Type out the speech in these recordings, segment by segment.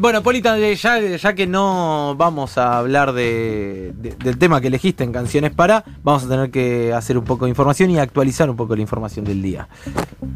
bueno, Polita, ya, ya que no vamos a hablar de, del tema que elegiste en Canciones para, vamos a tener que hacer un poco de información y actualizar un poco la información del día.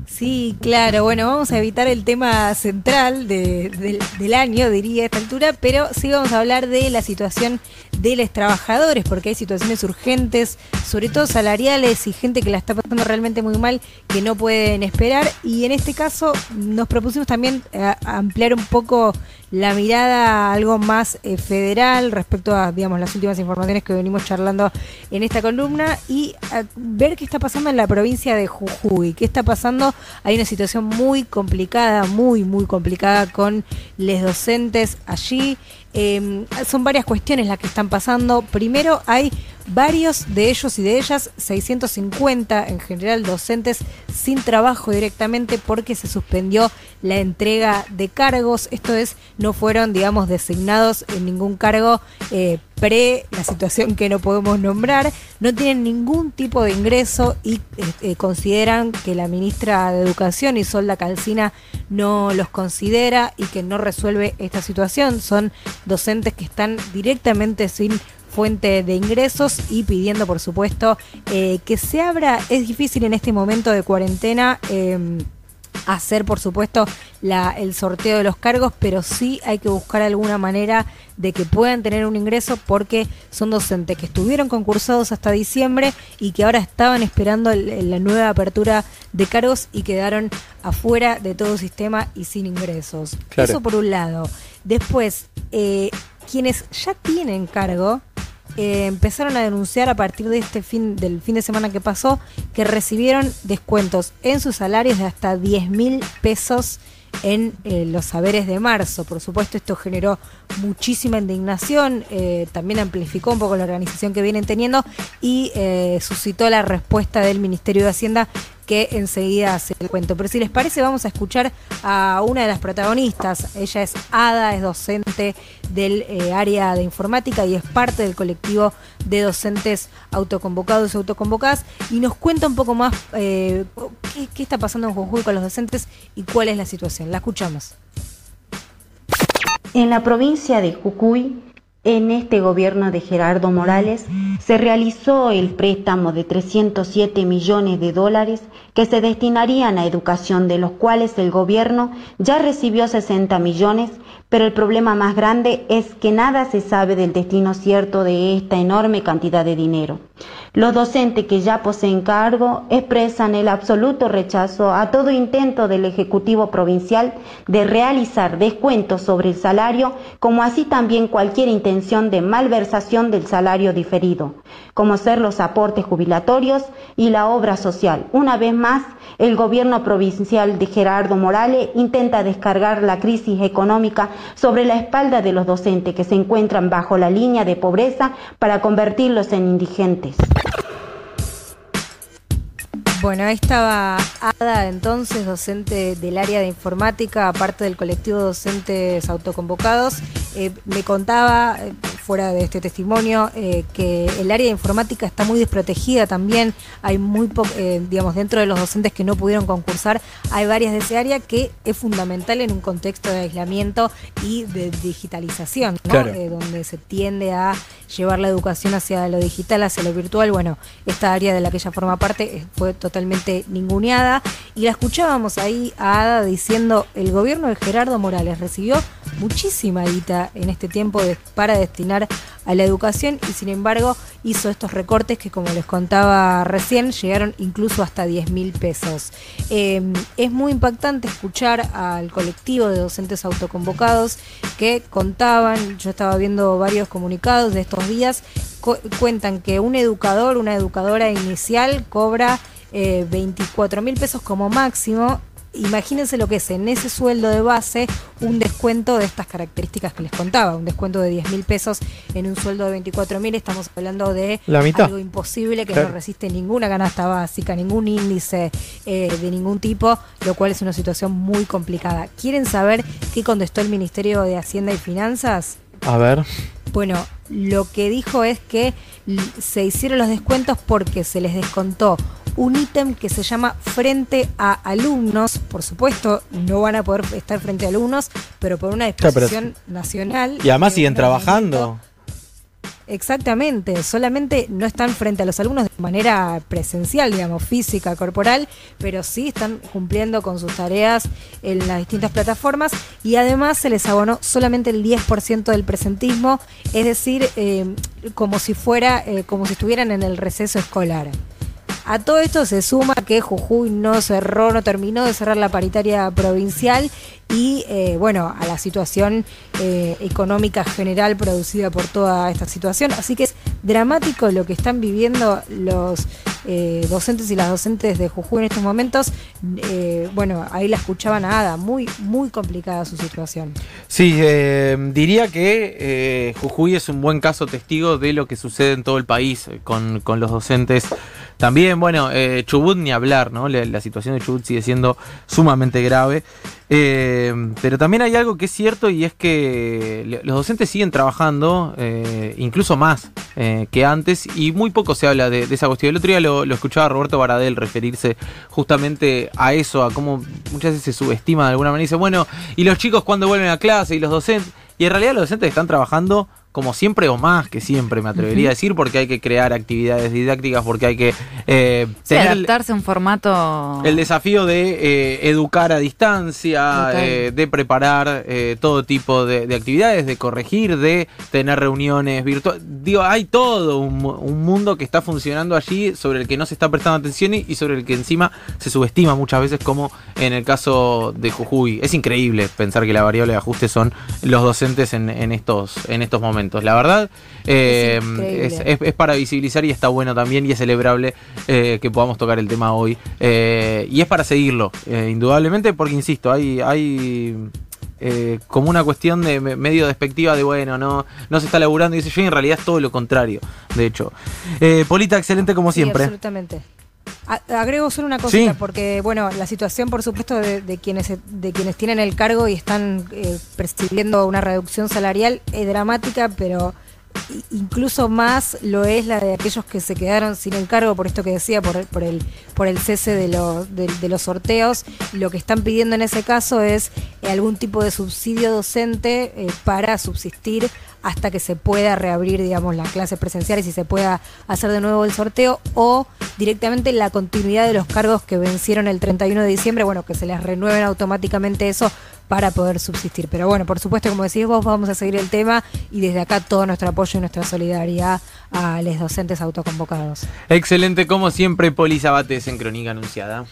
Sí, claro. Bueno, vamos a evitar el tema central del año, diría a esta altura, pero sí vamos a hablar de la situación de los trabajadores, porque hay situaciones urgentes, sobre todo salariales y gente que la está pasando realmente muy mal, que no pueden esperar. Y en este caso nos propusimos también eh, ampliar un poco la mirada algo más eh, federal respecto a digamos las últimas informaciones que venimos charlando en esta columna y ver qué está pasando en la provincia de Jujuy, qué está pasando, hay una situación muy complicada, muy muy complicada con los docentes allí. Em, son varias cuestiones las que están pasando. Primero hay varios de ellos y de ellas, 650 en general docentes sin trabajo directamente porque se suspendió la entrega de cargos. Esto es, no fueron, digamos, designados en ningún cargo eh, pre la situación que no podemos nombrar. No tienen ningún tipo de ingreso y eh, eh, consideran que la ministra de Educación, Isolda Calcina, no los considera y que no resuelve esta situación. Son docentes que están directamente sin fuente de ingresos y pidiendo, por supuesto, eh, que se abra. Es difícil en este momento de cuarentena. Em, hacer, por supuesto, la, el sorteo de los cargos, pero sí hay que buscar alguna manera de que puedan tener un ingreso porque son docentes que estuvieron concursados hasta diciembre y que ahora estaban esperando la nueva apertura de cargos y quedaron afuera de todo sistema y sin ingresos. Eso por un lado. Después, eh, quienes ya tienen cargo, eh, empezaron a denunciar a partir de este fin del fin de semana que pasó que recibieron descuentos en sus salarios de hasta 10 mil pesos en eh, los saberes de marzo. Por supuesto, esto generó muchísima indignación, eh, también amplificó un poco la organización que vienen teniendo y suscitó la respuesta del Ministerio de Hacienda que enseguida se el cuento. Pero si les parece, vamos a escuchar a una de las protagonistas. Ella es Ada, es docente del eh, área de informática y es parte del colectivo de docentes autoconvocados y autoconvocadas y nos cuenta un poco más eh, qué, está pasando en Jujuy con los docentes y cuál es la situación. La escuchamos. En la provincia de Jujuy en este gobierno de Gerardo Morales se realizó el préstamo de 307 millones de dólares que se destinarían a educación, de los cuales el gobierno ya recibió 60 millones, pero el problema más grande es que nada se sabe del destino cierto de esta enorme cantidad de dinero. Los docentes que ya poseen cargo expresan el absoluto rechazo a todo intento del Ejecutivo Provincial de realizar descuentos sobre el salario, como así también cualquier intención de malversación del salario diferido, como ser los aportes jubilatorios y la obra social. Una vez más, el gobierno provincial de Gerardo Morales intenta descargar la crisis económica sobre la espalda de los docentes que se encuentran bajo la línea de pobreza para convertirlos en indigentes. Bueno, ahí estaba Ada, entonces docente del área de informática, aparte del colectivo docentes autoconvocados. Eh, me contaba, eh, fuera de este testimonio, eh, que el área de informática está muy desprotegida también. Hay muy digamos, dentro de los docentes que no pudieron concursar, hay varias de ese área que es fundamental en un contexto de aislamiento y de digitalización, donde se tiende a llevar la educación hacia lo digital, hacia lo virtual. Bueno, esta área de la que ella forma parte fue totalmente ninguneada. Y la escuchábamos ahí a Ada diciendo, el gobierno de Gerardo Morales recibió muchísima guita en este tiempo para destinar a la educación y sin embargo hizo estos recortes que como les contaba recién llegaron incluso hasta 10 mil pesos. Em, es muy impactante escuchar al colectivo de docentes autoconvocados que contaban, yo estaba viendo varios comunicados de estos días, cuentan que un educador, una educadora inicial cobra 24 eh, mil pesos como máximo imagínense lo que es en ese sueldo de base un descuento de estas características que les contaba, un descuento de 10 mil pesos en un sueldo de 24 mil, estamos hablando de algo imposible que no resiste ninguna canasta básica, ningún índice eh, de ningún tipo, lo cual es una situación muy complicada. ¿Quieren saber qué contestó el Ministerio de Hacienda y Finanzas? A ver. Bueno, lo que dijo es que se hicieron los descuentos porque se les descontó un ítem que se llama frente a alumnos. Por supuesto, no van a poder estar frente a alumnos, pero por una disposición nacional. Y además siguen trabajando. Exactamente, solamente no están frente a los alumnos de manera presencial, digamos, física, corporal, pero sí están cumpliendo con sus tareas en las distintas plataformas y además se les abonó solamente el 10% del presentismo, es decir, eh, como si fuera, eh, como si estuvieran en el receso escolar. A todo esto se suma que Jujuy no cerró, no terminó de cerrar la paritaria provincial y eh, bueno, a la situación eh, económica general producida por toda esta situación. Así que es dramático lo que están viviendo los eh, docentes y las docentes de Jujuy en estos momentos. bueno, ahí la escuchaban nada, muy, muy complicada su situación. Sí, diría que Jujuy es un buen caso testigo de lo que sucede en todo el país con, con los docentes también, bueno, eh, Chubut ni hablar, ¿no? La, situación de Chubut sigue siendo sumamente grave. Eh, pero también hay algo que es cierto y es que los docentes siguen trabajando, eh, incluso más que antes, y muy poco se habla de, esa cuestión. El otro día lo, escuchaba Roberto Baradel referirse justamente a eso, a cómo muchas veces se subestima de alguna manera. Y dice, bueno, ¿y los chicos cuando vuelven a clase? ¿Y los docentes? Y en realidad los docentes están trabajando como siempre o más que siempre, me atrevería a decir, porque hay que crear actividades didácticas, porque hay que eh, adaptarse a un formato. El desafío de eh, educar a distancia, eh, de preparar todo tipo de, actividades, de corregir, de tener reuniones virtuales. Digo, hay todo un, mundo que está funcionando allí sobre el que no se está prestando atención y, sobre el que encima se subestima muchas veces, como en el caso de Jujuy. Es increíble pensar que la variable de ajuste son los docentes en, en estos, en estos momentos. La verdad, eh, es, para visibilizar y está bueno también y es celebrable eh, que podamos tocar el tema hoy. Eh, y es para seguirlo, indudablemente, porque insisto, hay, hay como una cuestión de medio despectiva de bueno, no, no se está laburando y dice yo y en realidad es todo lo contrario, de hecho. Polita, excelente como siempre. absolutamente. Agrego solo una cosita, porque bueno, la situación, por supuesto, de, quienes de quienes tienen el cargo y están eh, percibiendo una reducción salarial es dramática, pero incluso más lo es la de aquellos que se quedaron sin el cargo por esto que decía, por, por el por el cese de, los de, los sorteos. Lo que están pidiendo en ese caso es eh, algún tipo de subsidio docente eh, para subsistir hasta que se pueda reabrir, digamos, las clases presenciales y se pueda hacer de nuevo el sorteo o directamente la continuidad de los cargos que vencieron el 31 de diciembre, bueno, que se les renueven automáticamente eso para poder subsistir. Pero bueno, por supuesto, como decís vos, vamos a seguir el tema y desde acá todo nuestro apoyo y nuestra solidaridad a los docentes autoconvocados. Excelente, como siempre, Poli Bates en Crónica Anunciada.